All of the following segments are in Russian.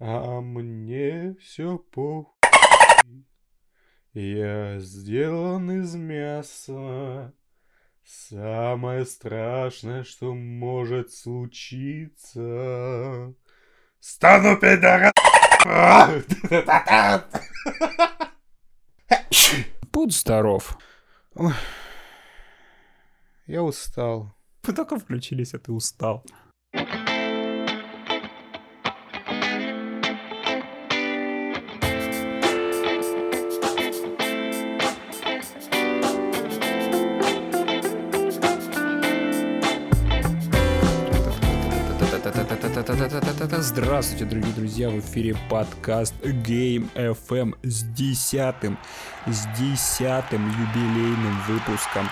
А мне все по... Я сделан из мяса. Самое страшное, что может случиться. Стану пидором! Будь здоров. Я устал. Вы только включились, а ты устал. Здравствуйте, дорогие друзья, в эфире подкаст Game FM с десятым, с десятым юбилейным выпуском.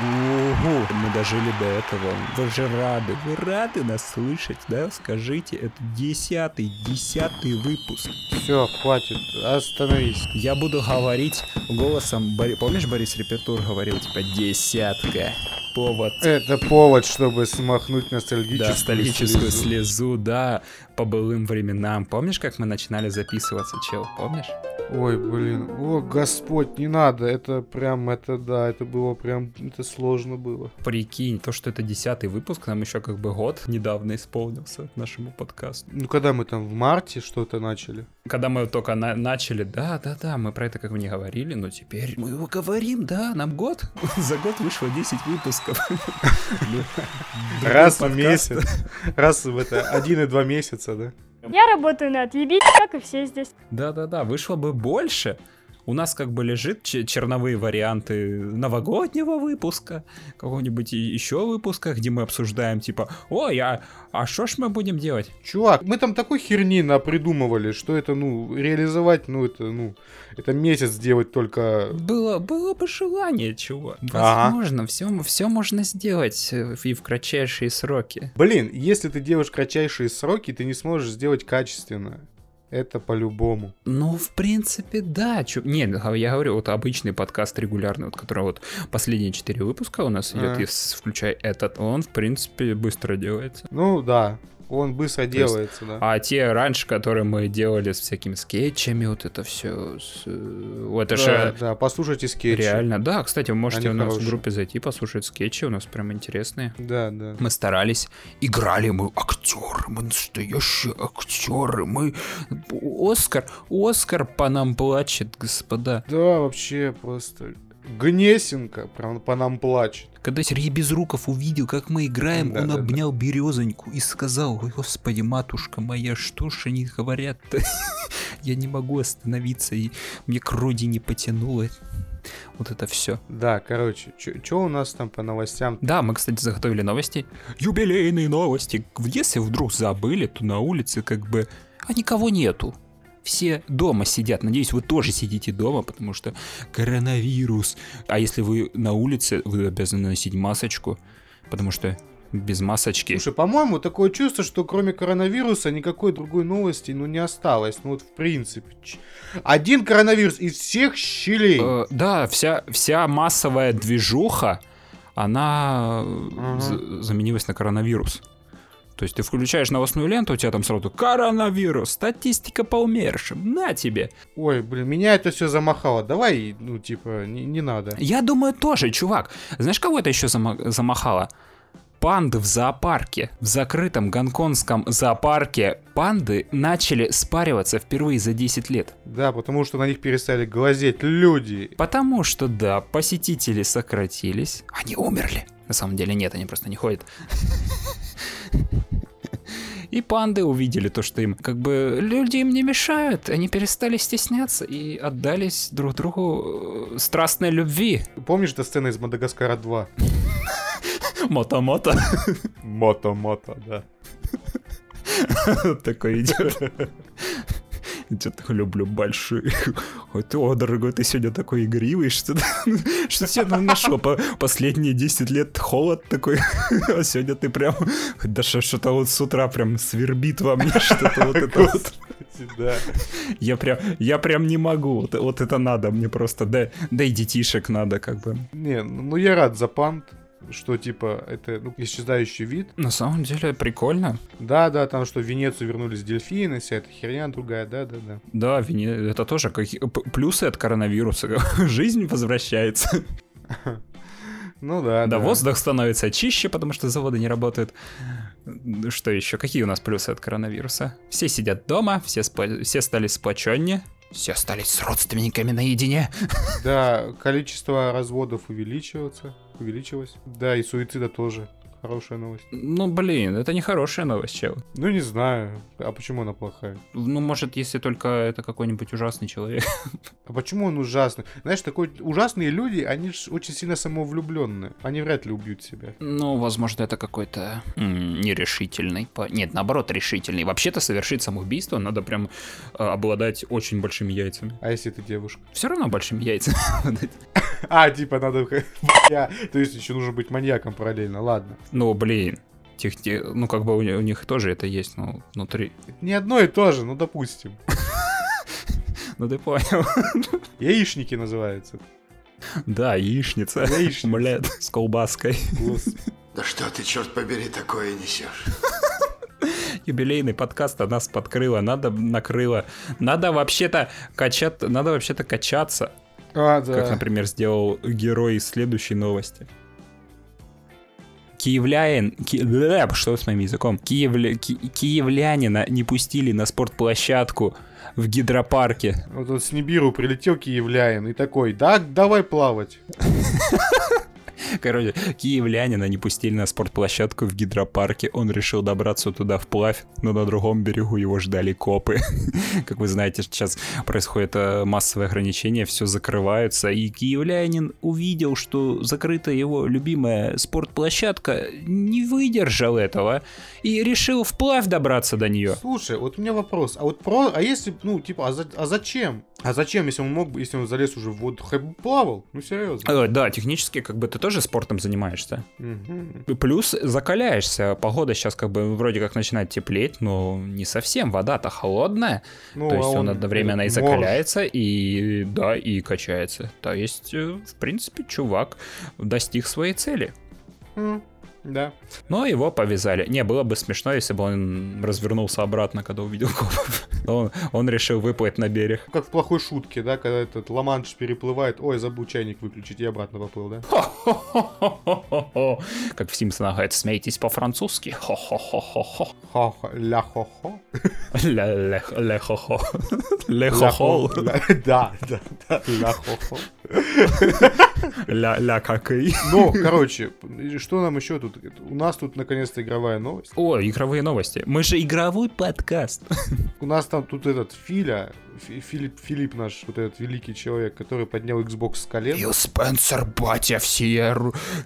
Ого, мы дожили до этого. Вы же рады, вы рады нас слышать, да? Скажите, это десятый, десятый выпуск. Все, хватит, остановись. Я буду говорить голосом, Бори... помнишь, Борис Репетур говорил, типа, десятка повод. Это повод, чтобы смахнуть ностальгическую, да, ностальгическую слезу. слезу, да, по былым временам. Помнишь, как мы начинали записываться, чел? Помнишь? Ой, блин, о, Господь, не надо, это прям, это, да, это было прям, это сложно было. Прикинь, то, что это десятый выпуск, нам еще как бы год недавно исполнился нашему подкасту. Ну, когда мы там в марте что-то начали? Когда мы только на начали, да, да, да, мы про это как бы не говорили, но теперь мы его говорим, да, нам год, за год вышло 10 выпусков. Раз в месяц, раз в это, один и два месяца, да? Я работаю на отъебить, как и все здесь. Да-да-да, вышло бы больше. У нас как бы лежит черновые варианты новогоднего выпуска, какого-нибудь еще выпуска, где мы обсуждаем, типа, ой, а, а что ж мы будем делать? Чувак, мы там такой херни напридумывали, что это, ну, реализовать, ну, это, ну, это месяц сделать только... Было, было бы желание, чего. Возможно, ага. все, все можно сделать э, и в кратчайшие сроки. Блин, если ты делаешь кратчайшие сроки, ты не сможешь сделать качественно. Это по-любому. Ну, в принципе, да. Чё... Не, я говорю, вот обычный подкаст регулярный, вот, который вот последние четыре выпуска у нас идет, а. если включая этот, он, в принципе, быстро делается. Ну, да. Он быстро делается, да. А те раньше, которые мы делали с всякими скетчами, вот это все. С, э, вот это да, же... да, послушайте скетчи. Реально, да. Кстати, вы можете Они у нас хорошие. в группе зайти, послушать скетчи, у нас прям интересные. Да, да. Мы старались, играли мы актеры, мы настоящие актеры, мы... Оскар, Оскар по нам плачет, господа. Да, вообще просто Гнесинка по нам плачет. Когда Сергей Безруков увидел, как мы играем, да, он да, обнял да. березоньку и сказал, Ой, господи, матушка моя, что ж они говорят-то? Я не могу остановиться, и мне к родине потянуло. Вот это все. Да, короче, что у нас там по новостям? Да, мы, кстати, заготовили новости. Юбилейные новости. Если вдруг забыли, то на улице как бы... А никого нету все дома сидят. Надеюсь, вы тоже сидите дома, потому что коронавирус. А если вы на улице, вы обязаны носить масочку, потому что без масочки. Слушай, по-моему, такое чувство, что кроме коронавируса никакой другой новости, ну, не осталось. Ну, вот, в принципе. Один коронавирус из всех щелей. Э, да, вся, вся массовая движуха, она uh заменилась на коронавирус. То есть ты включаешь новостную ленту, у тебя там сразу коронавирус, статистика по умершим, на тебе. Ой, блин, меня это все замахало. Давай, ну, типа, не, не надо. Я думаю, тоже, чувак. Знаешь, кого это еще зама- замахало? Панды в зоопарке. В закрытом гонконгском зоопарке панды начали спариваться впервые за 10 лет. Да, потому что на них перестали глазеть люди. Потому что, да, посетители сократились. Они умерли. На самом деле нет, они просто не ходят. И панды увидели то, что им как бы люди им не мешают, они перестали стесняться и отдались друг другу э, страстной любви. Помнишь эта сцена из Мадагаскара 2? Мото-мото. Мото-мото, да. Такой идет. Что-то люблю больших. О, дорогой, ты сегодня такой игривый, что что тебе нашел по последние 10 лет холод такой, а сегодня ты прям, да что-то вот с утра прям свербит во мне что-то вот это вот. Да. Я прям, я прям не могу, вот, вот это надо мне просто, да, да и детишек надо как бы. Не, ну я рад за пант, что типа это ну, исчезающий вид. На самом деле прикольно. Да, да, там что в Венецию вернулись дельфины, вся эта херня другая, да, да, да. Да, Вене- это тоже п- плюсы от коронавируса. Жизнь возвращается. Ну да, Да, воздух становится чище, потому что заводы не работают. Что еще? Какие у нас плюсы от коронавируса? Все сидят дома, все, спа- все стали сплоченнее. Все остались с родственниками наедине. Да, количество разводов увеличивается, увеличилось. Да, и суицида тоже. Хорошая новость. Ну, блин, это не хорошая новость, чел. Ну, не знаю. А почему она плохая? Ну, может, если только это какой-нибудь ужасный человек. А почему он ужасный? Знаешь, такой ужасные люди, они же очень сильно самовлюбленные. Они вряд ли убьют себя. Ну, возможно, это какой-то нерешительный. по- Нет, наоборот, решительный. Вообще-то совершить самоубийство надо прям э, обладать очень большими яйцами. А если ты девушка? Все равно большими яйцами. А, типа надо... То есть еще нужно быть маньяком параллельно, ладно. Ну, блин. Тех, те- ну, как бы у, у них тоже это есть, ну, внутри. Не одно и то же, ну, допустим. Ну, ты понял. Яичники называются. Да, яичница. Яичница. Омлет с колбаской. Да что ты, черт побери, такое несешь? Юбилейный подкаст, а нас подкрыло, надо накрыло. Надо вообще-то качать, надо вообще-то качаться, А, да. как, например, сделал герой из следующей новости. Киевляин, ки- бля, что с моим языком? Киевля- ки- киевлянина не пустили на спортплощадку в гидропарке. Вот он с Нибиру прилетел киевляин и такой, да, давай плавать. Короче, киевлянина не пустили на спортплощадку в гидропарке. Он решил добраться туда вплавь, но на другом берегу его ждали копы. Как вы знаете, сейчас происходит э, массовое ограничение, все закрываются, и киевлянин увидел, что закрыта его любимая спортплощадка, не выдержал этого и решил вплавь добраться до нее. Слушай, вот у меня вопрос. А вот про... А если, ну, типа, а, за- а зачем? А зачем, если он мог бы, если он залез уже в воду, хоть бы плавал? Ну, серьезно. Э, Да, технически как бы ты тоже спортом занимаешься. Мгм. Плюс закаляешься. Погода сейчас как бы вроде как начинает теплеть, но не совсем. Вода-то холодная. Ну, то есть а он, одновременно и этот закаляется, и да, и качается. То есть, э, в принципе, чувак достиг своей цели. морж. Да. Но его повязали. Не, было бы смешно, если бы он развернулся обратно, когда увидел копов. Но Он, он решил выплыть на берег. Как в плохой шутке, да, когда этот Ламанш переплывает, ой, забыл чайник выключить, и обратно поплыл, да? Как в Симпсонах говорят, смейтесь по-французски. Хо-хо-хо-хо-хо. Ля-хо-хо. Ля-ле-хо-хо. Ле-хо-хо. Ля-хо, ля- Да, да, да, ля-хо-хо. Ля-ля-какай. Ну, короче, что нам еще тут? У нас тут наконец-то игровая новость. О, игровые новости. Мы же игровой подкаст. У нас там тут этот Филя, Фи- Филипп, Филипп наш, вот этот великий человек, который поднял Xbox с колен. Фил Спенсер, батя, всея,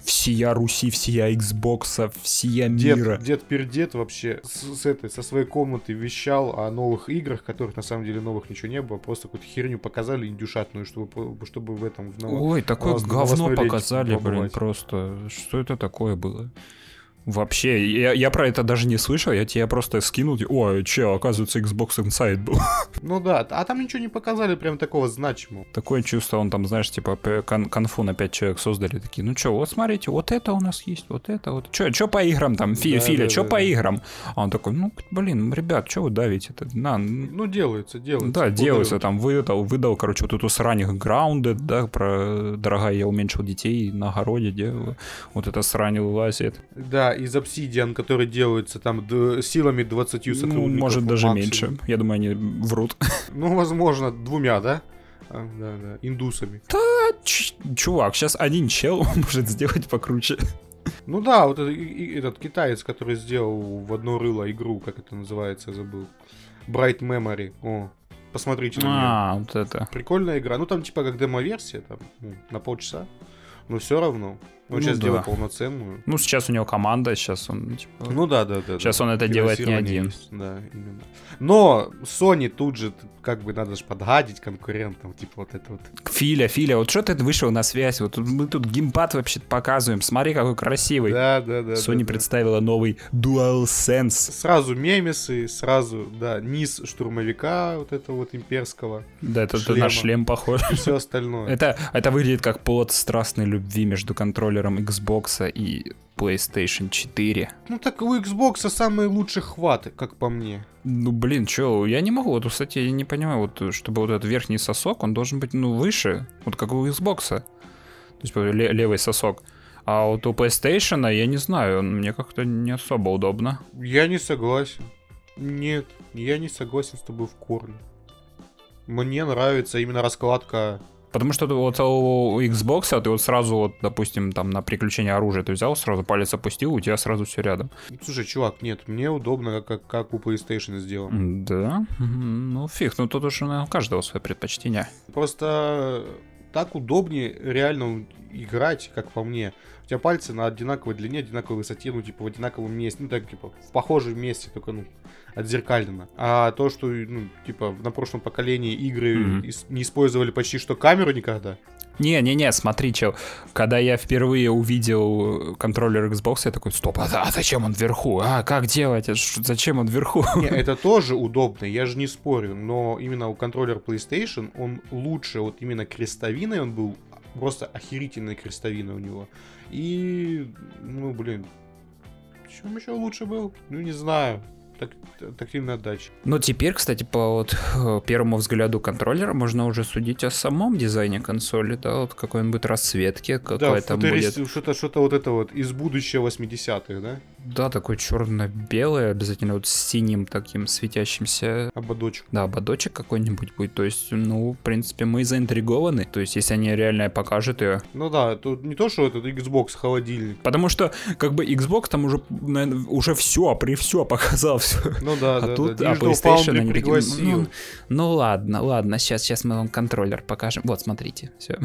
всея Руси, всея Xboxa, всея мира. Дед, дед пердед вообще с, с этой, со своей комнаты вещал о новых играх, которых на самом деле новых ничего не было, просто какую-то херню показали индюшатную, чтобы, чтобы в этом в новом- Ой, такое говно показали, блин, побывать. просто. Что это такое было? Вообще, я, я про это даже не слышал, я тебе просто скинул, типа, ой, че, оказывается, Xbox Inside был. Ну да, а там ничего не показали прям такого значимого. Такое чувство, он там, знаешь, типа, кон- конфу на 5 человек создали, такие, ну что, вот смотрите, вот это у нас есть, вот это вот. Че, че по играм там, Фи, Да, Филя, да, че да, по да. играм? А он такой, ну, блин, ребят, что вы давите это? На, Ну делается, делается. да, Благодарю. делается, там выдал, выдал, короче, вот эту срань Grounded, да, про дорогая, я уменьшил детей на огороде, делаю. Вот это срань вылазит. Да, из Obsidian, который делается там силами 20 Ну, сотрудников. может, даже максимум. меньше. Я думаю, они врут. Ну, возможно, двумя, да? А, да, да, индусами. Ч- Чувак, сейчас один чел может сделать покруче. Ну да, вот это- и- и- этот китаец, который сделал в одно рыло игру, как это называется, забыл. Bright Memory. О, посмотрите на нее. А, вот это. Прикольная игра. Ну там типа как демо-версия, там, ну, на полчаса. Но все равно. Он Ну сейчас да. делает полноценную. Ну, сейчас у него команда, сейчас он, типа... Ну да, да, да. Сейчас да. он это делает не один. есть, Да, именно. Но Sony тут же, как бы надо же подгадить конкурентам, типа вот это вот. Филя, Филя, вот что ты вышел на связь? Вот мы тут геймпад вообще показываем. Смотри, какой красивый. Да, да, да. Sony да, да. представила новый DualSense. Сразу мемесы, сразу, да, низ штурмовика вот этого вот имперского Да, это, это наш шлем похож. и все остальное. Это, это выглядит как плод страстной любви между контроллером контроллером Xbox и PlayStation 4. Ну так у Xbox самый лучший хват, как по мне. Ну, блин, чё, я не могу, вот, кстати, я не понимаю, вот, чтобы вот этот верхний сосок, он должен быть, ну, выше, вот как у Xbox. То есть ле- левый сосок. А вот у PlayStation, я не знаю, он мне как-то не особо удобно. Я не согласен. Нет, я не согласен с тобой в корне. Мне нравится именно раскладка. Потому что вот у Xbox ты вот сразу, вот, допустим, там на приключение оружия ты взял, сразу палец опустил, у тебя сразу все рядом. Слушай, чувак, нет, мне удобно, как, как у PlayStation сделано. Да? Ну, фиг, ну тут уже наверное, у каждого свое предпочтение. Просто так удобнее реально играть, как по мне. У тебя пальцы на одинаковой длине, одинаковой высоте, ну, типа, в одинаковом месте, ну, так, типа, в похожем месте, только, ну, отзеркалено. А то, что, ну, типа, на прошлом поколении игры ис- не использовали почти что камеру никогда, Не-не-не, смотри, чел, когда я впервые увидел контроллер Xbox, я такой, стоп, а, а зачем он вверху? А, как делать? А ш- Зачем он вверху? Не, это тоже удобно, я же не спорю, но именно у контроллера PlayStation он лучше, вот именно крестовиной он был, просто охерительная крестовина у него. И, ну, блин, чем еще лучше был? Ну, не знаю. Так, тактильная отдача. Но теперь, кстати, по вот э, первому взгляду контроллера можно уже судить о самом дизайне консоли, да, вот какой он будет расцветки, Да, какой там будет... футурист- что-то, что-то вот это вот из будущего 80-х, да? Да, такой черно-белый, обязательно вот с синим таким светящимся Ободочек. Да, ободочек какой-нибудь будет. То есть, ну, в принципе, мы заинтригованы. То есть, если они реально покажут ее. Ну да, тут не то, что этот Xbox холодильник. Потому что, как бы, Xbox там уже, наверное, уже все, при все показал все. Ну да, А да, тут, да. а PlayStation они такие, ну, ну ладно, ладно, сейчас, сейчас мы вам контроллер покажем. Вот, смотрите, все.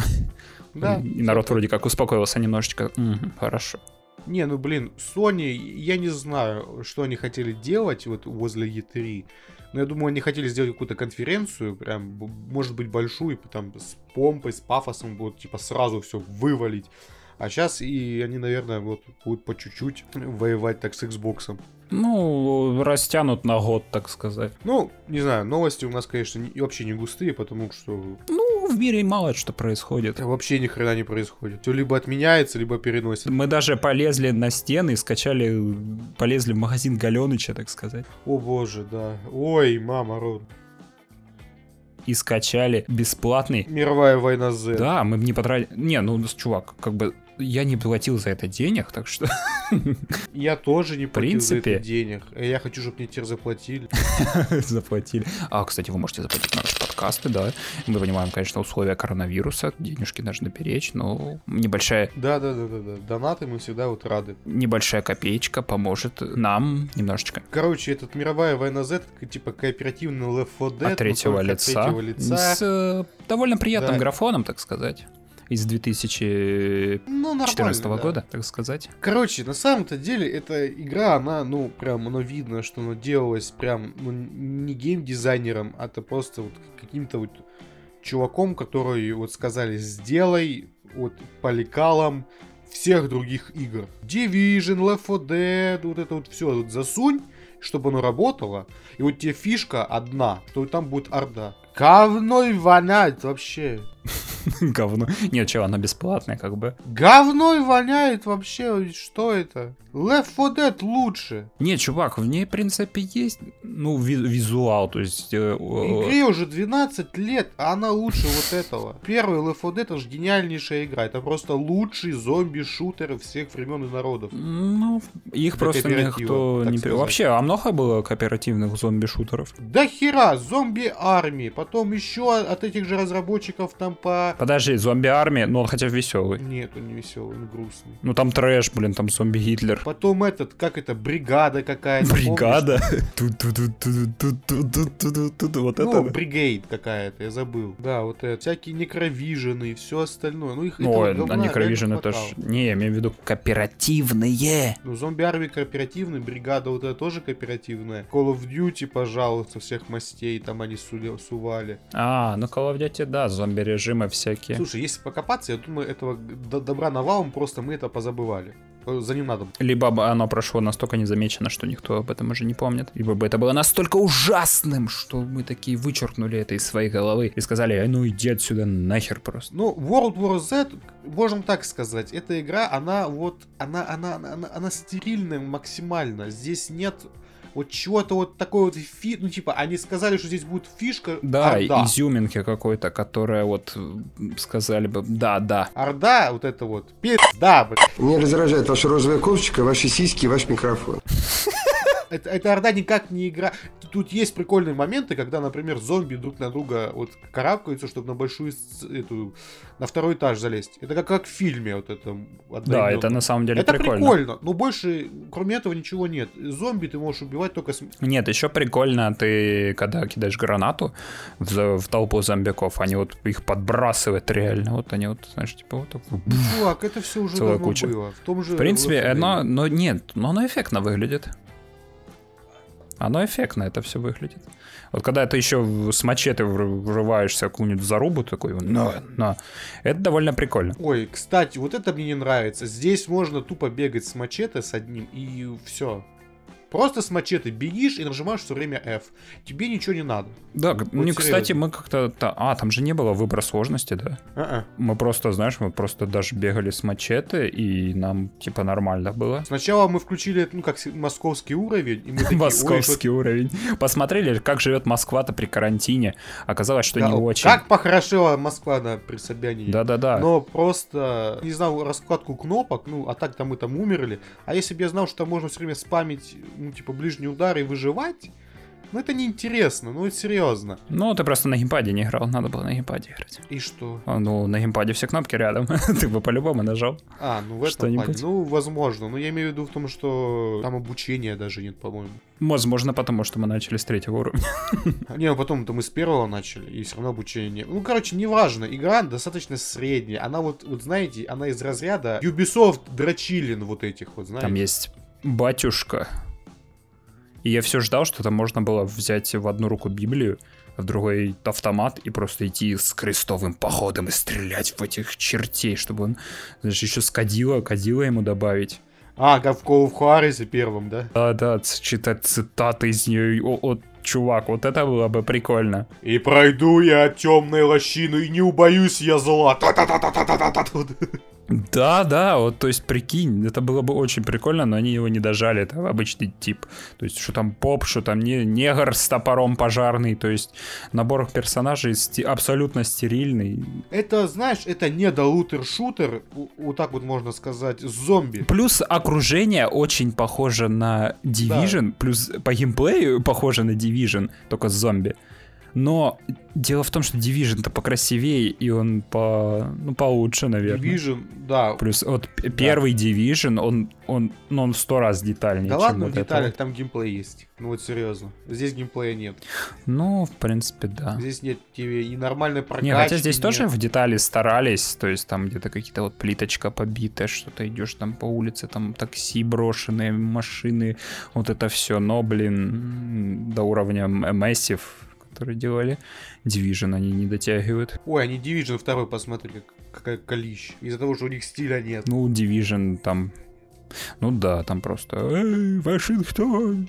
да. И народ вроде как успокоился немножечко. Мгм, хорошо. Не, ну блин, Sony, я не знаю, что они хотели делать вот возле E3. Но я думаю, они хотели сделать какую-то конференцию, прям, может быть, большую, там, с помпой, с пафосом, вот, типа, сразу все вывалить. А сейчас и они, наверное, вот будут по чуть-чуть воевать так с Xbox. Ну, растянут на год, так сказать. Ну, не знаю, новости у нас, конечно, не- вообще не густые, потому что Ну, в мире мало что происходит. вообще ни хрена не происходит. Все либо отменяется, либо переносится. Мы даже полезли на стены, скачали, полезли в магазин Галеныча, так сказать. О боже, да. Ой, мама, род. И скачали бесплатный. Мировая война Z. Да, мы не потратили... Не, ну, чувак, как бы я не платил за это денег, так что... Я тоже не платил за принципе. это денег. Я хочу, чтобы мне теперь заплатили. заплатили. А, кстати, вы можете заплатить на наши подкасты, да. Мы понимаем, конечно, условия коронавируса, денежки нужно беречь, но небольшая, Да, да, да, да, да. Донаты мы всегда вот рады. небольшая копеечка поможет нам немножечко Короче, этот мировая война Z, типа кооперативный Left 4 Dead. от но третьего лица, с э, довольно приятным графоном, так сказать, из 2014 Ну, нормально, да. года, так сказать. Короче, на самом-то деле, эта игра, она, ну, прям, оно видно, что она делалась прям, ну, не геймдизайнером, а то просто вот каким-то вот чуваком, который вот сказали, сделай вот по лекалам всех других игр. Division, Left 4 Dead, вот это вот все, вот засунь, чтобы оно работало, и вот тебе фишка одна, что там будет орда. Говной воняет вообще. Говно. Нет, чего, она бесплатная, как бы. Говной воняет вообще, что это? Left 4 Dead лучше. Не, чувак, в ней, в принципе, есть, ну, ви- визуал, то есть... э, Игре уже 12 лет, а она лучше вот этого. Первый Left 4 Dead это же гениальнейшая игра. Это просто лучший зомби-шутер всех времен и народов. Ну, их Для просто никто не... сказать. Вообще, а много было кооперативных зомби-шутеров? Да хера, зомби-армии. Потом еще от этих же разработчиков там по... Подожди, зомби-армия, ну, он хотя бы веселый. Нет, он не веселый, он грустный. Ну, там трэш, блин, там зомби-Гитлер. Потом этот, как это, бригада какая-то. Бригада? Вот это. Ну, бригейд какая-то, я забыл. Да, вот это. Всякие некровижены и все остальное. Ну, их Ну, а некровижены это ж... Не, я имею в виду кооперативные. Ну, зомби армии кооперативный, бригада вот это тоже кооперативная. Call of Duty, пожалуйста, всех мастей, там они сували. А, ну Call of Duty, да, зомби-режимы всякие. Слушай, если покопаться, я думаю, этого добра навалом, просто мы это позабывали э, за ним надо. Либо бы оно прошло настолько незамечено, что никто об этом уже не помнит. Либо бы это было настолько ужасным, что мы такие вычеркнули это из своей головы и сказали, «Э, ну иди отсюда нахер просто. Ну, World War Z, можем так сказать, эта игра, она вот, она, она, она, она стерильная максимально. Здесь нет вот чего-то вот такой вот фи... Ну, типа, они сказали, что здесь будет фишка Да, Орда. изюминки какой-то, которая вот сказали бы, да, да. Орда, вот это вот, да, блядь. Меня раздражает ваша розовая кофточка, ваши сиськи и ваш микрофон. Это, эта Орда никак не игра. Тут есть прикольные моменты, когда, например, зомби друг на друга вот карабкаются, чтобы на большую эту, на второй этаж залезть. Это как, как в фильме вот это. Да, это на самом деле Это прикольно. прикольно, но больше, кроме этого, ничего нет. Зомби ты можешь убивать только с... Нет, еще прикольно, ты когда кидаешь гранату в, в толпу зомбиков, они вот их подбрасывают реально, вот они вот, знаешь, типа вот. Чувак, это все уже Целая давно куча. было. В том же... В принципе, Left 4 Dead. оно, но нет, но оно эффектно выглядит. Оно эффектно это все выглядит. Вот когда ты еще с мачете вры- врываешься какую-нибудь зарубу такой, на, на, это довольно прикольно. Ой, кстати, вот это мне не нравится. Здесь можно тупо бегать с мачете с одним и все. Просто с мачете бегишь и нажимаешь все время F. Тебе ничего не надо. Да, г- ну, серьезно. кстати, мы как-то... та- А, там же не было выбора сложности, да? А-а. Мы просто, знаешь, мы просто даже бегали с мачете, и нам, типа, нормально было. Сначала мы включили, ну, как московский уровень, и мы такие, Московский уровень. Посмотрели, как живет Москва-то при карантине. Оказалось, что да, не очень. Как похорошела Москва на при Собянине. Да-да-да. Но просто не знал раскладку кнопок, ну, а так там мы там умерли. А если бы я знал, что там можно все время спамить, ну, типа, ближний удар и выживать, ну, это неинтересно, ну, это серьезно. Ну, ты просто на геймпаде не играл, надо было на геймпаде играть. И что? А, Ну, на геймпаде все кнопки рядом. Ты бы по-любому нажал. А, ну, в этом плане. Ну, возможно. Но я имею в виду в том, что там обучения даже нет, по-моему. Возможно, потому что мы начали с третьего уровня. Не, ну потом-то мы с первого начали, и все равно обучения нет. Ну, короче, неважно. Игра достаточно средняя. Она вот, вот знаете, она из разряда Ubisoft дрочилин вот этих вот, знаете. Там есть батюшка. И я все ждал, что там можно было взять в одну руку Библию, а в другой автомат и просто идти с крестовым походом и стрелять в этих чертей, чтобы он, знаешь, еще с кадила, кадила ему добавить. А, как в Call of Juarez первом, да? Да-да, ц- читать цитаты из нее. О, о, чувак, вот это было бы прикольно. И пройду я темной лощину, и не убоюсь я зла. Да, да, вот, то есть, прикинь, это было бы очень прикольно, но они его не дожали, это обычный тип. То есть, что там поп, что там не, негр с топором пожарный, то есть, набор персонажей сти- абсолютно стерильный. Это, знаешь, это не лутер-шутер, у- вот так вот можно сказать, зомби. Плюс окружение очень похоже на Division, плюс по геймплею похоже на Division, только с зомби. Но дело в том, что Division-то покрасивее, и он по, ну, получше, наверное. Division, да. Плюс вот первый Division, он, он, ну, он в сто раз детальнее, Да ладно, вот в деталях вот. там геймплей есть. Ну вот серьезно. Здесь геймплея нет. Ну, в принципе, да. Здесь нет тебе и нормальной прокачки. Не, хотя здесь нет. тоже в детали старались, то есть там где-то какие-то вот плиточка побитая, что-то идешь там по улице, там такси брошенные, машины, вот это все, но, блин, до уровня Massive, которые делали Division, они не дотягивают. Ой, они Division второй, посмотри, как, какая колищ. Из-за того, что у них стиля нет. Ну, Division там, ну да, там просто «Эй, Вашингтон!»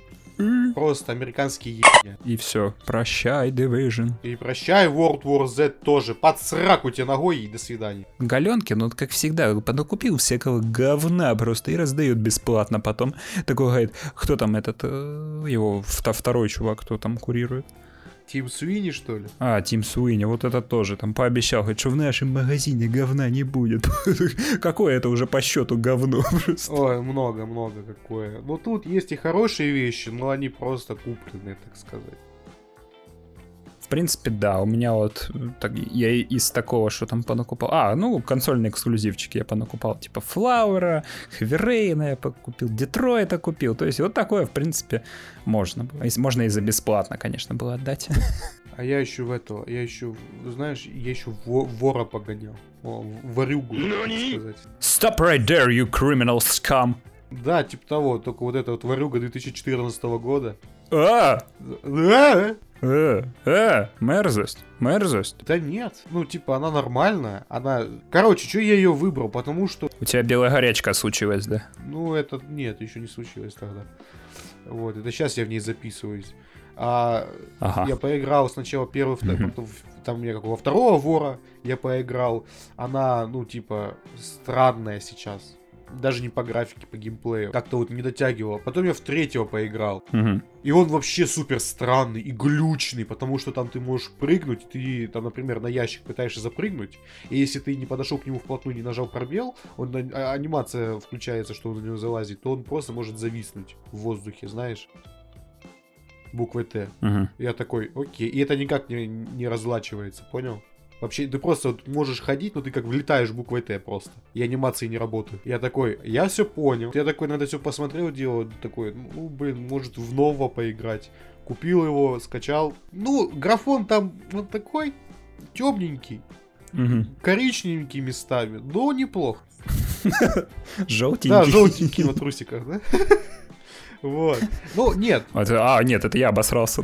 Просто американские ебня. И все, прощай, Division. И прощай, World War Z тоже. Под сраку тебе ногой и до свидания. Галенкин, ну, как всегда, понакупил всякого говна просто и раздает бесплатно потом. Такой говорит, кто там этот, э, его вто- второй чувак, кто там курирует? Тим Суини, что ли? А, Тим Суини, вот это тоже там пообещал, говорит, что в нашем магазине говна не будет. Какое это уже по счету говно просто. Ой, много-много какое. Ну тут есть и хорошие вещи, но они просто купленные, так сказать. В принципе, да, у меня вот так, я из такого, что там понакупал. А, ну, консольные эксклюзивчики я понакупал, типа Флауэра, Хеверейна я покупил, Детройта купил. То есть вот такое, в принципе, можно было. Можно и за бесплатно, конечно, было отдать. А я еще в этого, я еще, знаешь, я еще во- вора погонял. О, ворюгу, так сказать. Stop right there, you criminal scum! Да, типа того, только вот эта вот ворюга 2014 года. А! Да, Э, э, мерзость, мерзость. Да нет, ну типа она нормальная, она... Короче, что я ее выбрал? Потому что, У тебя белая горячка случилась, да? ну это, нет, еще не случилось тогда. Вот, это сейчас я в ней записываюсь. А Ага. я поиграл сначала первый, второй, Мгм. потом там мне какого второго вора я поиграл. Она, ну типа, странная сейчас. Даже не по графике, по геймплею. Как-то вот не дотягивала. Потом я в третьего поиграл. Мгм. И он вообще супер странный и глючный, потому что там ты можешь прыгнуть, ты там, например, на ящик пытаешься запрыгнуть, и если ты не подошел к нему вплотную, не нажал пробел, он а- анимация включается, что он на него залазит, то он просто может зависнуть в воздухе, знаешь? Буквой Т. Мгм. Я такой, окей. И это никак не, не разлачивается, понял? Вообще, ты просто вот можешь ходить, но ты как влетаешь буквой Т просто. И анимации не работают. Я такой, я все понял. Я такой на это все посмотрел, дело такой, ну, блин, может в нового поиграть. Купил его, скачал. Ну, графон там вот такой, темненький, Мгм. коричневенький местами, но неплохо. Желтенький. Да, желтенький на трусиках, да? Вот. Ну, нет, Вот, А, нет, это я обосрался.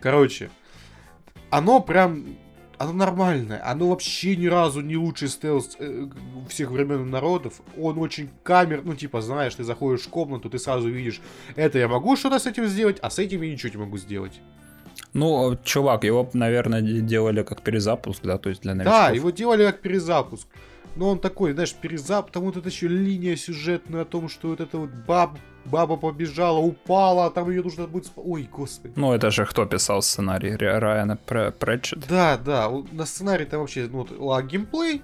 Короче, оно прям... Оно нормальное. Оно вообще ни разу не лучший стелс э, всех времен и народов. Он очень камер... Ну, типа, знаешь, ты заходишь в комнату, ты сразу видишь, это я могу что-то с этим сделать, а с этим я ничего не могу сделать. Ну, чувак, его, наверное, делали как перезапуск, да, то есть для новичков. Да, его делали как перезапуск. Но он такой, знаешь, перезап, там вот эта еще линия сюжетная о том, что вот эта вот баб, баба побежала, упала, там ее нужно будет... Ой, господи. Ну, это же кто писал сценарий? Ри- Райана Претчет? Да, да, на сценарий там вообще, ну, вот, а геймплей,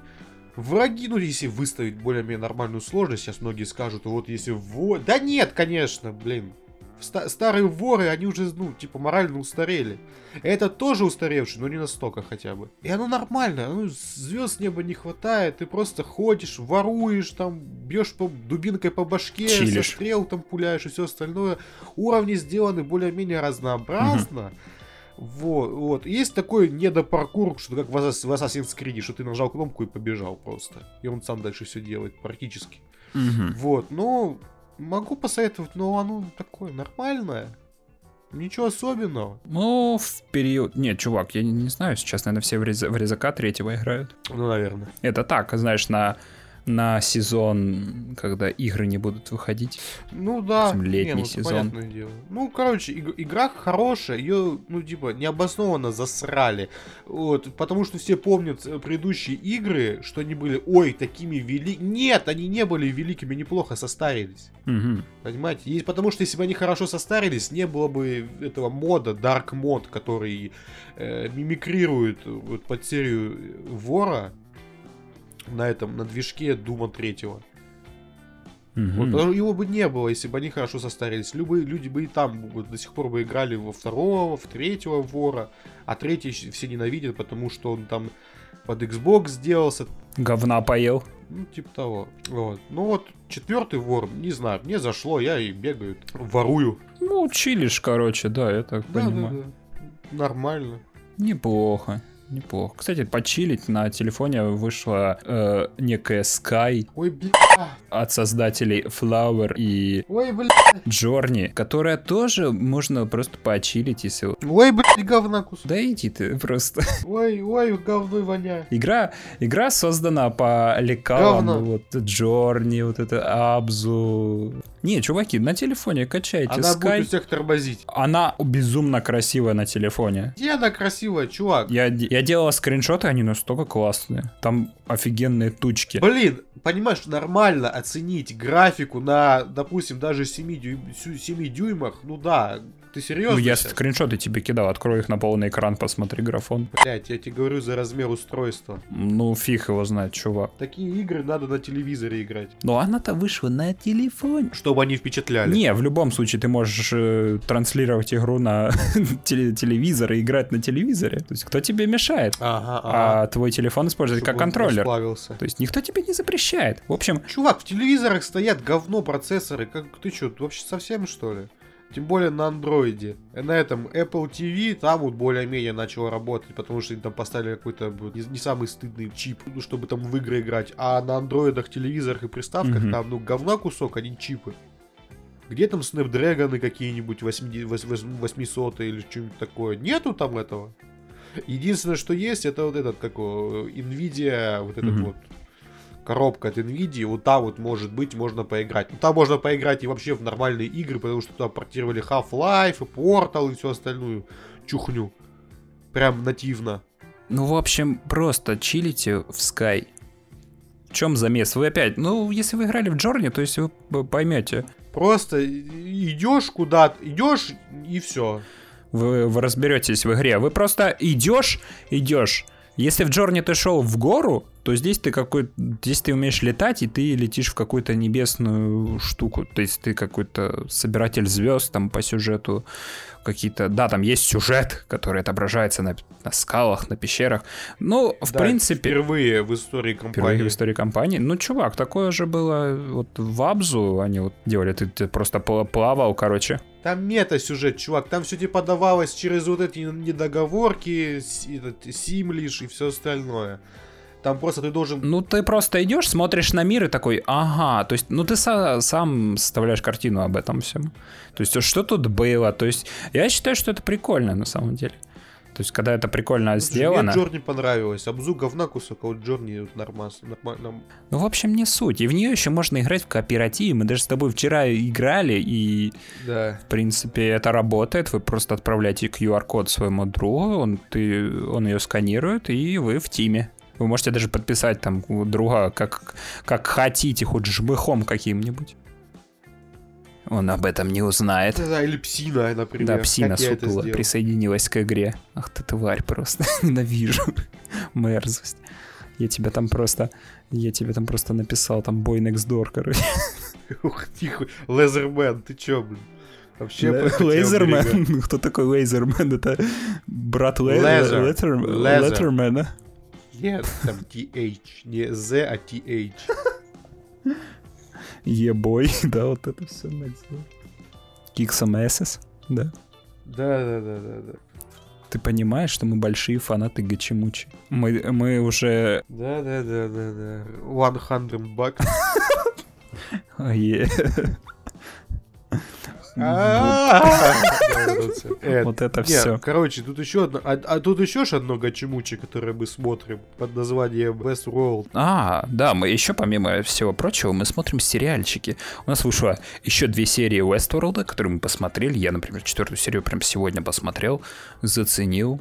враги, ну, если выставить более-менее нормальную сложность, сейчас многие скажут, вот если во... Да нет, конечно, блин. Ста- старые воры, они уже, ну, типа, морально устарели. Это тоже устаревший, но не настолько хотя бы. И оно нормально, ну, звезд неба не хватает, ты просто ходишь, воруешь, там, бьешь по, дубинкой по башке, со Чилишь. стрел там пуляешь и все остальное. Уровни сделаны более-менее разнообразно. Вот, вот. Есть такой недопаркур, что как в, Assassin's- Creed, что ты нажал кнопку и побежал просто. И он сам дальше все делает, практически. Мгм. Вот, ну, могу посоветовать, но оно такое нормальное. Ничего особенного. Ну, в период... Нет, чувак, я не, не знаю, сейчас, наверное, все в, Реза- в Резака третьего играют. Ну, наверное. Это так, знаешь, на, на сезон, когда игры не будут выходить. Ну да. Допустим, летний Не, ну, сезон. дело. Ну, короче, иг- игра хорошая, ее, ну, типа, необоснованно засрали. Вот, потому что все помнят э, предыдущие игры, что они были, ой, такими вели... Нет, они не были великими, они плохо состарились. Мгм. Понимаете? И потому что если бы они хорошо состарились, не было бы этого мода, Dark мод, который э, мимикрирует вот под серию вора на этом, на движке Дума третьего. Мгм. Вот, потому его бы не было, если бы они хорошо состарились. Любые люди бы и там до сих пор бы играли во второго, в третьего вора, а третий все ненавидят, потому что он там под Xbox сделался, Говна поел. ну, типа того. Вот. Ну вот, четвертый вор, не знаю, мне зашло, я и бегаю, ворую. Ну, чилишь, короче, да, я так Да, понимаю. да, да. Нормально. Неплохо. Неплохо. Кстати, почилить на телефоне вышла э, некая Sky Ой, бля. от создателей Flower и Ой, бля. Journey, которая тоже можно просто почилить, если... Ой, блядь, говна кусок. Да иди ты просто. Ой, ой, говной воняет. Игра, игра создана по лекалам, Говно. вот Джорни, вот это Абзу. Не, чуваки, на телефоне качайте Она будет у Sky. всех тормозить. Она безумно красивая на телефоне. Где она красивая, чувак? Я, я делала скриншоты, они настолько классные. Там офигенные тучки. Блин, понимаешь, нормально оценить графику на, допустим, даже 7, дюйм, сю- 7 дюймах. Ну да, ты серьезно? Ну, я щас? скриншоты тебе кидал, открой их на полный экран, посмотри графон. Блять, я тебе говорю за размер устройства. Ну, фиг его знает, чувак. Такие игры надо на телевизоре играть. Но она-то вышла на телефоне. Чтобы они впечатляли. Не, в любом случае ты можешь э, транслировать игру на теле- телевизор и играть на телевизоре. То есть кто тебе мешает? Ага, ага. А твой телефон использовать Чтобы как он контроллер. То есть никто тебе не запрещает. В общем, Чувак, в телевизорах стоят говно процессоры. Как ты что, вообще совсем что ли? Тем более на андроиде. И На этом Apple TV там вот более-менее начало работать, потому что им там поставили какой-то не, не самый стыдный чип, ну, чтобы там в игры играть. А на андроидах, телевизорах и приставках Мгм. там, ну, говна кусок, а не чипы. Где там Snapdragon какие-нибудь 800 или что-нибудь такое? Нету там этого. Единственное, что есть, это вот этот, как Nvidia, вот этот Мгм. вот коробка от Nvidia, вот там вот может быть можно поиграть. Ну там можно поиграть и вообще в нормальные игры, потому что туда портировали Half-Life, и Portal и всю остальную чухню. Прям нативно. Ну, в общем, просто чилите в Sky. В чем замес? Вы опять, ну, если вы играли в Джорни, то есть вы поймете. Просто идешь куда-то, идешь и все. Вы, вы разберетесь в игре. Вы просто идешь, идешь. Если в Джорни ты шел в гору, то здесь ты какой здесь ты умеешь летать, и ты летишь в какую-то небесную штуку. То есть ты какой-то собиратель звезд там по сюжету какие-то. Да, там есть сюжет, который отображается на, на скалах, на пещерах. Ну, в Да, принципе, Впервые в истории Впервые компании. в истории компании. Ну, чувак, такое же было вот в Абзу, они вот делали, ты, ты просто пла- плавал, короче. Там мета-сюжет, чувак. Там все типа подавалось через вот эти недоговорки, этот, симлиш и все остальное. Там просто ты должен... Ну, ты просто идешь, смотришь на мир и такой, ага, то есть, ну, ты са- сам составляешь картину об этом всем. То есть, что тут было, то есть, я считаю, что это прикольно на самом деле. То есть, когда это прикольно сделано... Мне Джорни понравилось. Обзу говна кусок, а вот Джорни нормас, нормально. Ну, в общем, не суть. И в нее еще можно играть в кооперативе. Мы даже с тобой вчера играли, и Да. В принципе, это работает. Вы просто отправляете QR-код своему другу, он, ты, он ее сканирует, и вы в тиме. Вы можете даже подписать там у друга, как, как хотите, хоть жмыхом каким-нибудь. Он об этом не узнает. Да, или псина, например. Да, псина сутула присоединилась к игре. Ах ты тварь просто. Ненавижу. Мерзость. Я тебя там просто... Я тебе там просто написал, там бой next door, короче. Ух, тихо. Лезермен, ты чё, блин? Вообще. Лейзермен? Кто такой Лейзермен? Это брат Ле- Нет, там TH. Не Z, а TH. Ебой, да, вот это все Киксом Эсэс, да. Да, да, да, да, да. Ты понимаешь, что мы большие фанаты Гачимучи. Мы, мы уже... Да, да, да, да, да. 100 бак. Е. Вот это все. Короче, тут еще одно, а, а тут еще ж одно гачимучи, которое мы смотрим под названием Westworld. А, да, мы еще помимо всего прочего, мы смотрим сериальчики. У нас вышло еще две серии Westworld, которые мы посмотрели. Я, например, четвертую серию прям сегодня посмотрел, заценил.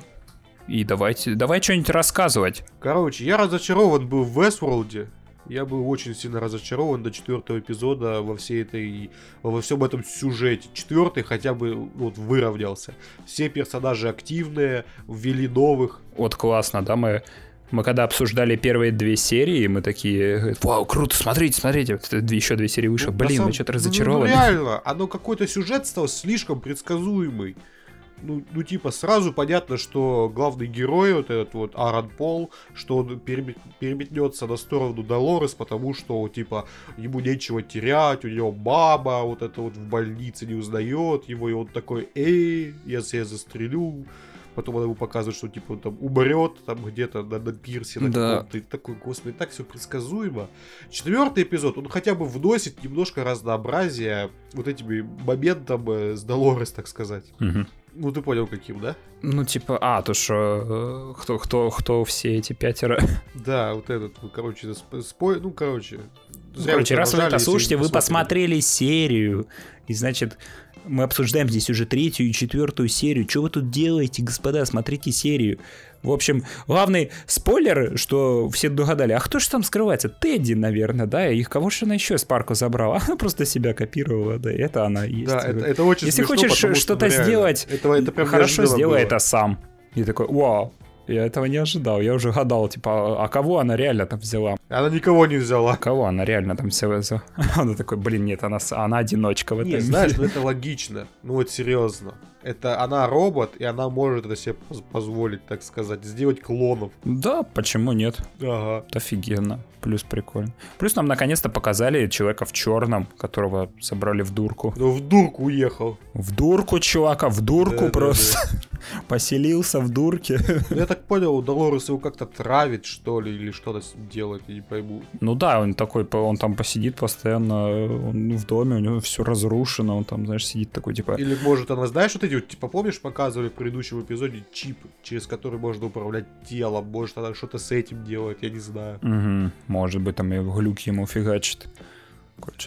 И давайте, давай что-нибудь рассказывать. Короче, я разочарован был в Westworld. Я был очень сильно разочарован до четвертого эпизода во всей этой, во всем этом сюжете. Четвертый хотя бы вот выровнялся. Все персонажи активные, ввели новых. Вот классно, да, мы мы когда обсуждали первые две серии, мы такие, вау, круто, смотрите, смотрите, вот еще две серии вышло. Ну, Блин, на мы что-то ну, разочарованы. Ну, реально, оно какой-то сюжет стал слишком предсказуемый. Ну, ну, типа, сразу понятно, что главный герой, вот этот вот Аарон Пол, что он перебе- переметнется на сторону Долорес, потому что, типа, ему нечего терять, у него баба вот это вот в больнице не узнает его, и он такой, эй, я себя застрелю. Потом она ему показывает, что, типа, он там умрет, там где-то на, на пирсе, на Да. И такой, господи, так все предсказуемо. Четвертый эпизод, он хотя бы вносит немножко разнообразия вот этими моментом с Долорес, так сказать. Мгм. Ну, ты понял, каким, да? Ну, типа, а, то что, э, кто, кто, кто все эти пятеро? Да, вот этот, ну, короче, сп- спой... Ну, короче... Ну, Короче, раз вы это слушаете, вы посмотрели. посмотрели серию, и значит, мы обсуждаем здесь уже третью и четвертую серию. Что вы тут делаете, господа? Смотрите серию. В общем, главный спойлер, что все догадали, а кто же там скрывается? Тедди, наверное, да? И кого же она еще из парка забрала? Она просто себя копировала, да, это она есть. Да, это, это очень Если смешно, хочешь потому что, что-то ну, сделать, это, это хорошо сделай было. это сам. И такой, вау, я этого не ожидал. Я уже гадал, типа, а кого она реально там взяла? Она никого не взяла. Кого она реально там все взяла? Она такой, блин, нет, она, она одиночка в этом Не, знаешь, мире». ну это логично. Ну вот серьезно. Это она робот, и она может это себе поз- позволить, так сказать, сделать клонов. Да, почему нет? Ага. Офигенно. Плюс прикольно. Плюс нам наконец-то показали человека в черном, которого собрали в дурку. Ну в дурку уехал. В дурку, чувака, в дурку да, просто. Поселился в дурке. Я так понял, Долорес его как-то травит, что ли, или что-то делает, я не пойму. Ну да, он такой, он там посидит постоянно, он в доме, у него все разрушено, он там, знаешь, сидит такой, типа, Или, может, она, знаешь, вот эти вот, типа, помнишь, показывали в предыдущем эпизоде чип, через который можно управлять телом, может, она что-то с этим делает, я не знаю. Мгм. может быть, там и глюк ему фигачит.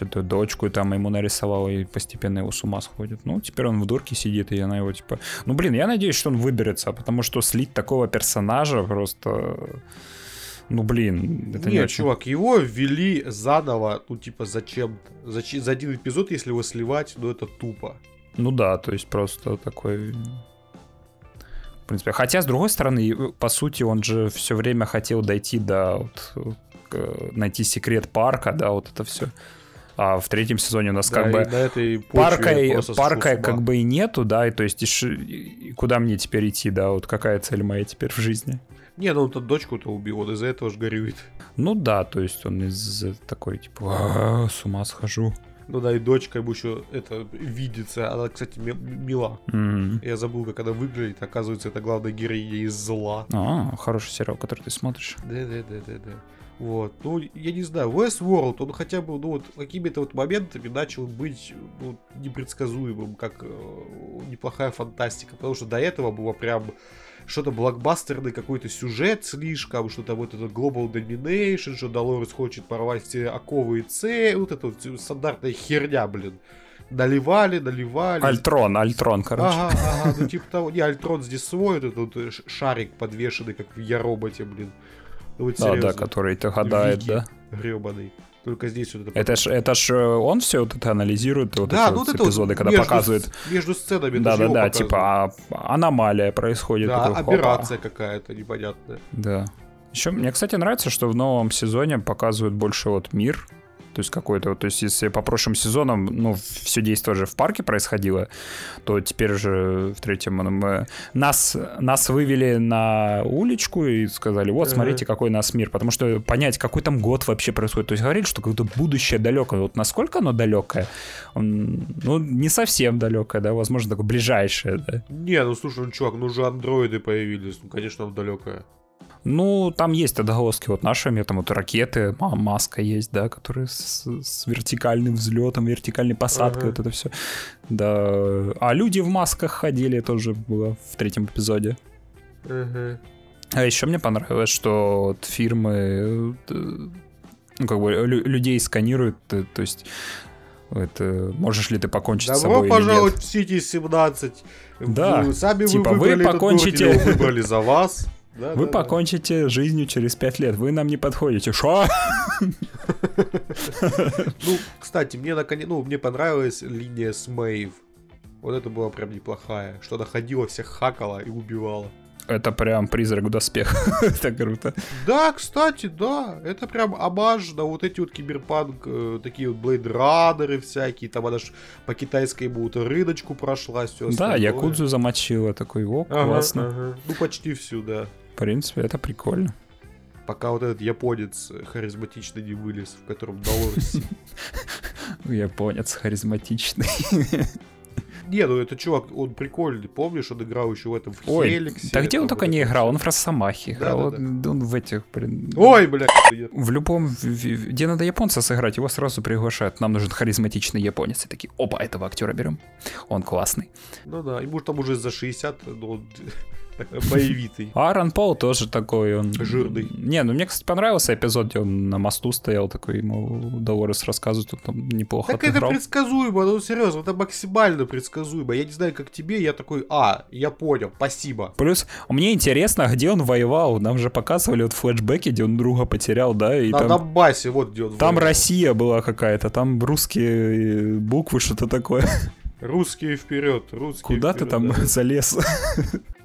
Эту дочку там ему нарисовала и постепенно его с ума сходит. Ну, теперь он в дурке сидит, и она его типа... Ну, блин, я надеюсь, что он выберется, потому что слить такого персонажа просто... Ну, блин, это не Нет, очень... чувак, его ввели заново, ну, типа, зачем-то. Зач- За один эпизод, если его сливать, ну, это тупо. Ну да, то есть просто такой... В принципе, хотя, с другой стороны, по сути, он же все время хотел дойти до... Вот, найти секрет парка, да, вот это все. А в третьем сезоне у нас Да, как бы... с ума. как бы и нету, да, и то есть и куда мне теперь идти, да, вот какая цель моя теперь в жизни? Не, ну он-то дочку-то убил, он из-за этого же горюет. Ну да, то есть он из такой, типа, «А, с ума схожу. Ну да, и дочка ему еще это видится. Она, кстати, ми- мила. Мгм. Я забыл, как она выглядит. Оказывается, это главная героиня из зла. А, хороший сериал, который ты смотришь. Да-да-да-да-да. Вот. Ну, я не знаю, Westworld, он хотя бы, ну, вот, какими-то вот моментами начал быть ну, непредсказуемым, как э, неплохая фантастика. Потому что до этого было прям что-то блокбастерный какой-то сюжет слишком, что-то вот это Global Domination, что Долорес хочет порвать все оковы и С, вот это вот стандартная херня, блин. Наливали, наливали. Альтрон, Альтрон, короче. Ага, ага, ну типа того. Не, Альтрон здесь свой, вот этот шарик подвешенный, как в Я роботе, блин. Вот Да, да, серьезно. который ты гадает, Вики да. Гребаный. Только здесь вот это... Это ж, это ж э, он все вот это анализирует, вот да, эти ну вот вот это вот эпизоды, когда между показывает. Между сценами Да, да, да, типа а, аномалия происходит. Да, такой, хопа. операция какая-то непонятная. Да. Еще мне, кстати, нравится, что в новом сезоне показывают больше вот мир. То есть какой-то, то есть если по прошлым сезонам, ну, все действие же в парке происходило, то теперь же в третьем мы... нас, нас вывели на уличку и сказали, вот, смотрите, какой нас мир. Потому что понять, какой там год вообще происходит. То есть говорили, что какое-то будущее далекое. Вот насколько оно далекое? Он, ну, не совсем далекое, да, возможно, такое ближайшее, да. Не, ну слушай, ну чувак, ну уже андроиды появились, ну конечно, он далекая. Ну, там есть отголоски вот нашими, там вот ракеты, ма- маска есть, да, которые с, с вертикальным взлетом, вертикальной посадкой, Ага. вот это все. Да. А люди в масках ходили тоже было в третьем эпизоде. А еще мне понравилось, что вот фирмы, э, ну, как бы лю- людей сканируют, э, то есть это, можешь ли ты покончить с Добро собой или пожаловать нет. в Сити 17. Да, Вы сами типа, вы вы покончите- или его выбрали за вас. Да, Вы да, да. покончите жизнью через пять лет, вы нам не подходите. Шо? Ну, кстати, мне наконец, ну, мне понравилась линия с Мэйв. Вот это была прям неплохая. Что она ходила, всех хакала и убивала. Это прям призрак в доспехах. Это круто. Да, кстати, да. Это прям амаж на вот эти вот киберпанк, э, такие вот блейдранеры всякие. Там она ж по китайскому вот рыночку прошла, все Да, Якудзу замочила. Такой, о, классно. Ну, почти всю, да. Принципе, это прикольно. Пока вот этот японец харизматично не вылез, в котором Долорес сидит. Японец харизматичный. Не, ну это чувак, он прикольный, помнишь, он играл еще в этом в Ой, Хеликсе. да где он только не играл? Он в Росомахе играл. Да, да, Он он в этих, блин... Ой, блядь. В любом, где надо японца сыграть, его сразу приглашают. Нам нужен харизматичный японец. И такие, опа, этого актера берем. Он классный. Ну да, ему ж там уже за 60, но он боевитый. Аарон Пол тоже такой, он... Жирный. Не, ну мне, кстати, понравился эпизод, где он на мосту стоял, такой ему Долорес рассказывает, он там неплохо Так это отыграл. предсказуемо, ну серьезно, это максимально предсказуемо. Я не знаю, как тебе, я такой, а, я понял, спасибо. Плюс мне интересно, где он воевал. Нам же показывали вот флешбеки, где он друга потерял, да, и На там, Донбассе, вот где он там воевал. Россия была какая-то, там русские э, буквы, что-то такое. Русские вперед, русские Куда ты вперед, там да. залез?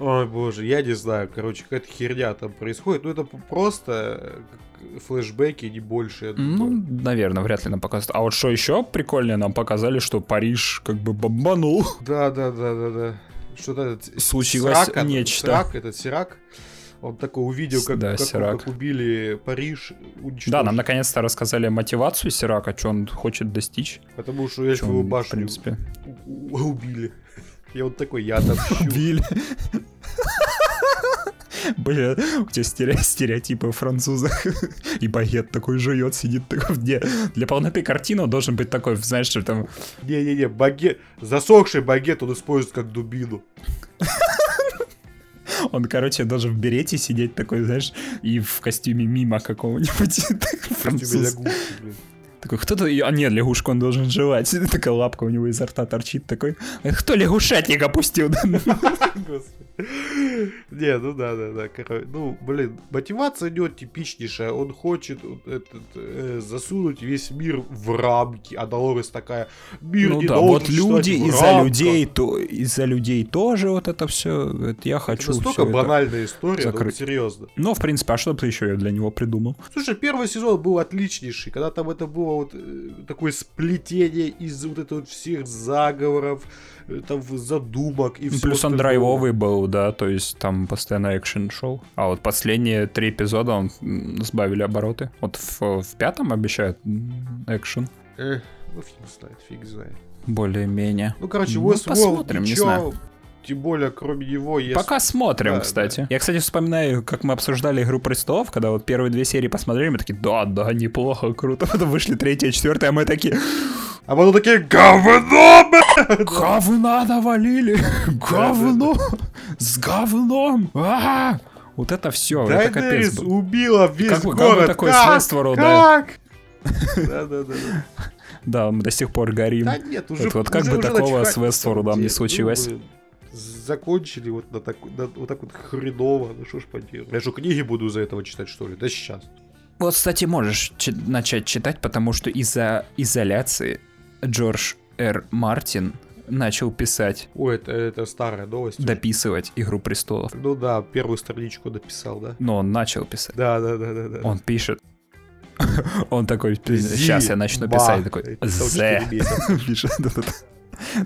Ой, боже, я не знаю, короче, какая-то херня там происходит. Ну, это просто э, флешбеки, не больше. я Ну, наверное, вряд ли нам показывают. А вот что еще прикольнее, нам показали, что Париж как бы бомбанул. Да, да, да, да, да. Что-то этот Случилось Сирак, нечто. Сирак, этот Сирак, он такой увидел, как, Да, как, Сирак. как убили Париж, уничтожили. Да, нам наконец-то рассказали мотивацию Сирака, что он хочет достичь. Потому что эльфовую он, в башню принципе. убили. И он такой, я отомщу. Убили. Бля, у тебя стере- стереотипы о французах. И багет такой жует, сидит такой. Где? Для полноты картины он должен быть такой, знаешь, что там... Не-не-не, багет, засохший багет он использует как дубину. Он, короче, должен в берете сидеть такой, знаешь, и в костюме мимо какого-нибудь Тебе француз. лягушки, блин. Такой, кто-то... А нет, лягушку он должен жевать. Такая лапка у него изо рта торчит такой. «Э, Кто лягушатник опустил? Не, ну да, да, да. Ну, блин, мотивация у него типичнейшая. Он хочет этот, э, засунуть весь мир в рамки. А Долорес такая, мир Ну не да, вот люди из-за рамках». людей, то из-за людей тоже вот это все. Я Это хочу настолько это. банальная история, ну, закрыть. серьезно. Ну, в принципе, а что ты еще я для него придумал? Слушай, первый сезон был отличнейший, когда там это было вот э, такое сплетение из вот этого вот всех заговоров, э, там задумок и всего Плюс он драйвовый был, да, то есть там постоянно экшен-шоу. А вот последние три эпизода он сбавили обороты. Вот в, в пятом обещают экшен. Эх, ну фиг знает, фиг знает. Более-менее. Ну, короче, Ну, Westworld посмотрим, не знаю. Тем более, кроме него, есть... Пока смотрим, Да, кстати. да. Я, кстати, вспоминаю, как мы обсуждали «Игру престолов», когда вот первые две серии посмотрели, мы такие, да, да, неплохо, круто. Потом вышли третья четвертая, а мы такие, А потом такие, говно, блядь! говна навалили, говно, с говном, а Вот это все, это капец был. убила весь Как бы- как бы город. такой как? с Westworld, да. Как? Да-да-да. Да, мы до сих пор горим. Да нет, уже Вот- вот как бы такого с самом не деле. случилось. Закончили вот на так, на- вот так вот хреново, ну что ж поделать. Я что, книги буду из-за этого читать, что ли? Да сейчас. Вот, кстати, можешь чи- начать читать, потому что из-за изоляции Джордж Р. Мартин начал писать, Ой, это, это старая новость. дописывать «Игру престолов». Ну да, первую страничку дописал, да? Но он начал писать. Да, да, да, да, да. Он пишет. Он такой, сейчас я начну писать, такой, «Зе». Пишет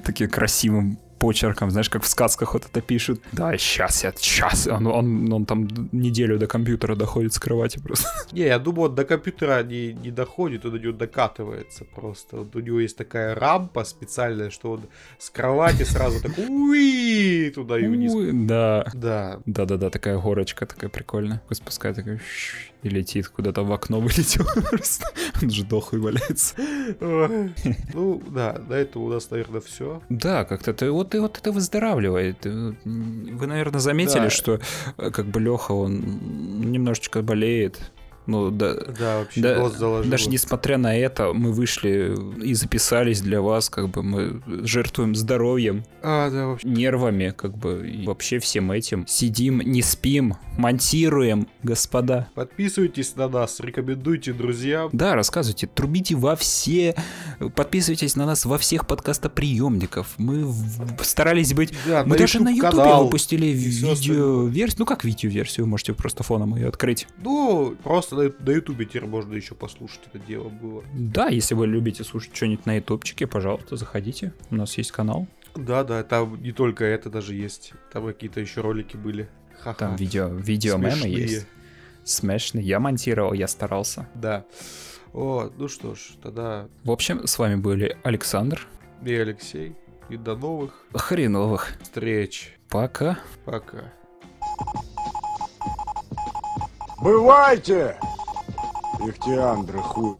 таким красивым почерком, знаешь, как в сказках вот это пишет. Да, сейчас я, сейчас. Он, он, он там неделю до компьютера доходит с кровати просто. Не, я думаю, он до компьютера не, не доходит, он до него докатывается просто. Вот у него есть такая рампа специальная, что он с кровати сразу так уи туда и вниз. Да. Да. Да-да-да, такая горочка такая прикольная. Спускает, такой щ- и летит куда-то в окно вылетел. Он же дохлый валяется. Ну, да, до этого у нас, наверное, все. Да, как-то это вот, и вот это выздоравливает. Вы, наверное, заметили, что э, как бы Леха, он немножечко болеет. Ну, да, Да, вообще, Да, нос заложил. даже несмотря на это, мы вышли и записались для вас, как бы мы жертвуем здоровьем, А, да, вообще. нервами, как бы и вообще всем этим. Сидим, не спим, монтируем, господа. Подписывайтесь на нас, рекомендуйте друзьям. Да, рассказывайте, трубите во все, подписывайтесь на нас во всех подкастоприемников. Мы в- старались быть... Да, Мы даже на ютубе выпустили видео-версию. Ну как видео-версию, можете просто фоном ее открыть. Ну, просто на, на ютубе теперь можно еще послушать это дело было. Да, если вы любите слушать что-нибудь на ютубчике, пожалуйста, заходите. У нас есть канал. Да, да, там не только это даже есть. Там какие-то еще ролики были. Ха-ха. Там видео, видео мемы есть. Смешные. Я монтировал, я старался. Да. Вот, ну что ж, тогда В общем, с вами были Александр. и Алексей. И до новых Хреновых. встреч. Пока. Пока. Бывайте! Ихтиандры хуй.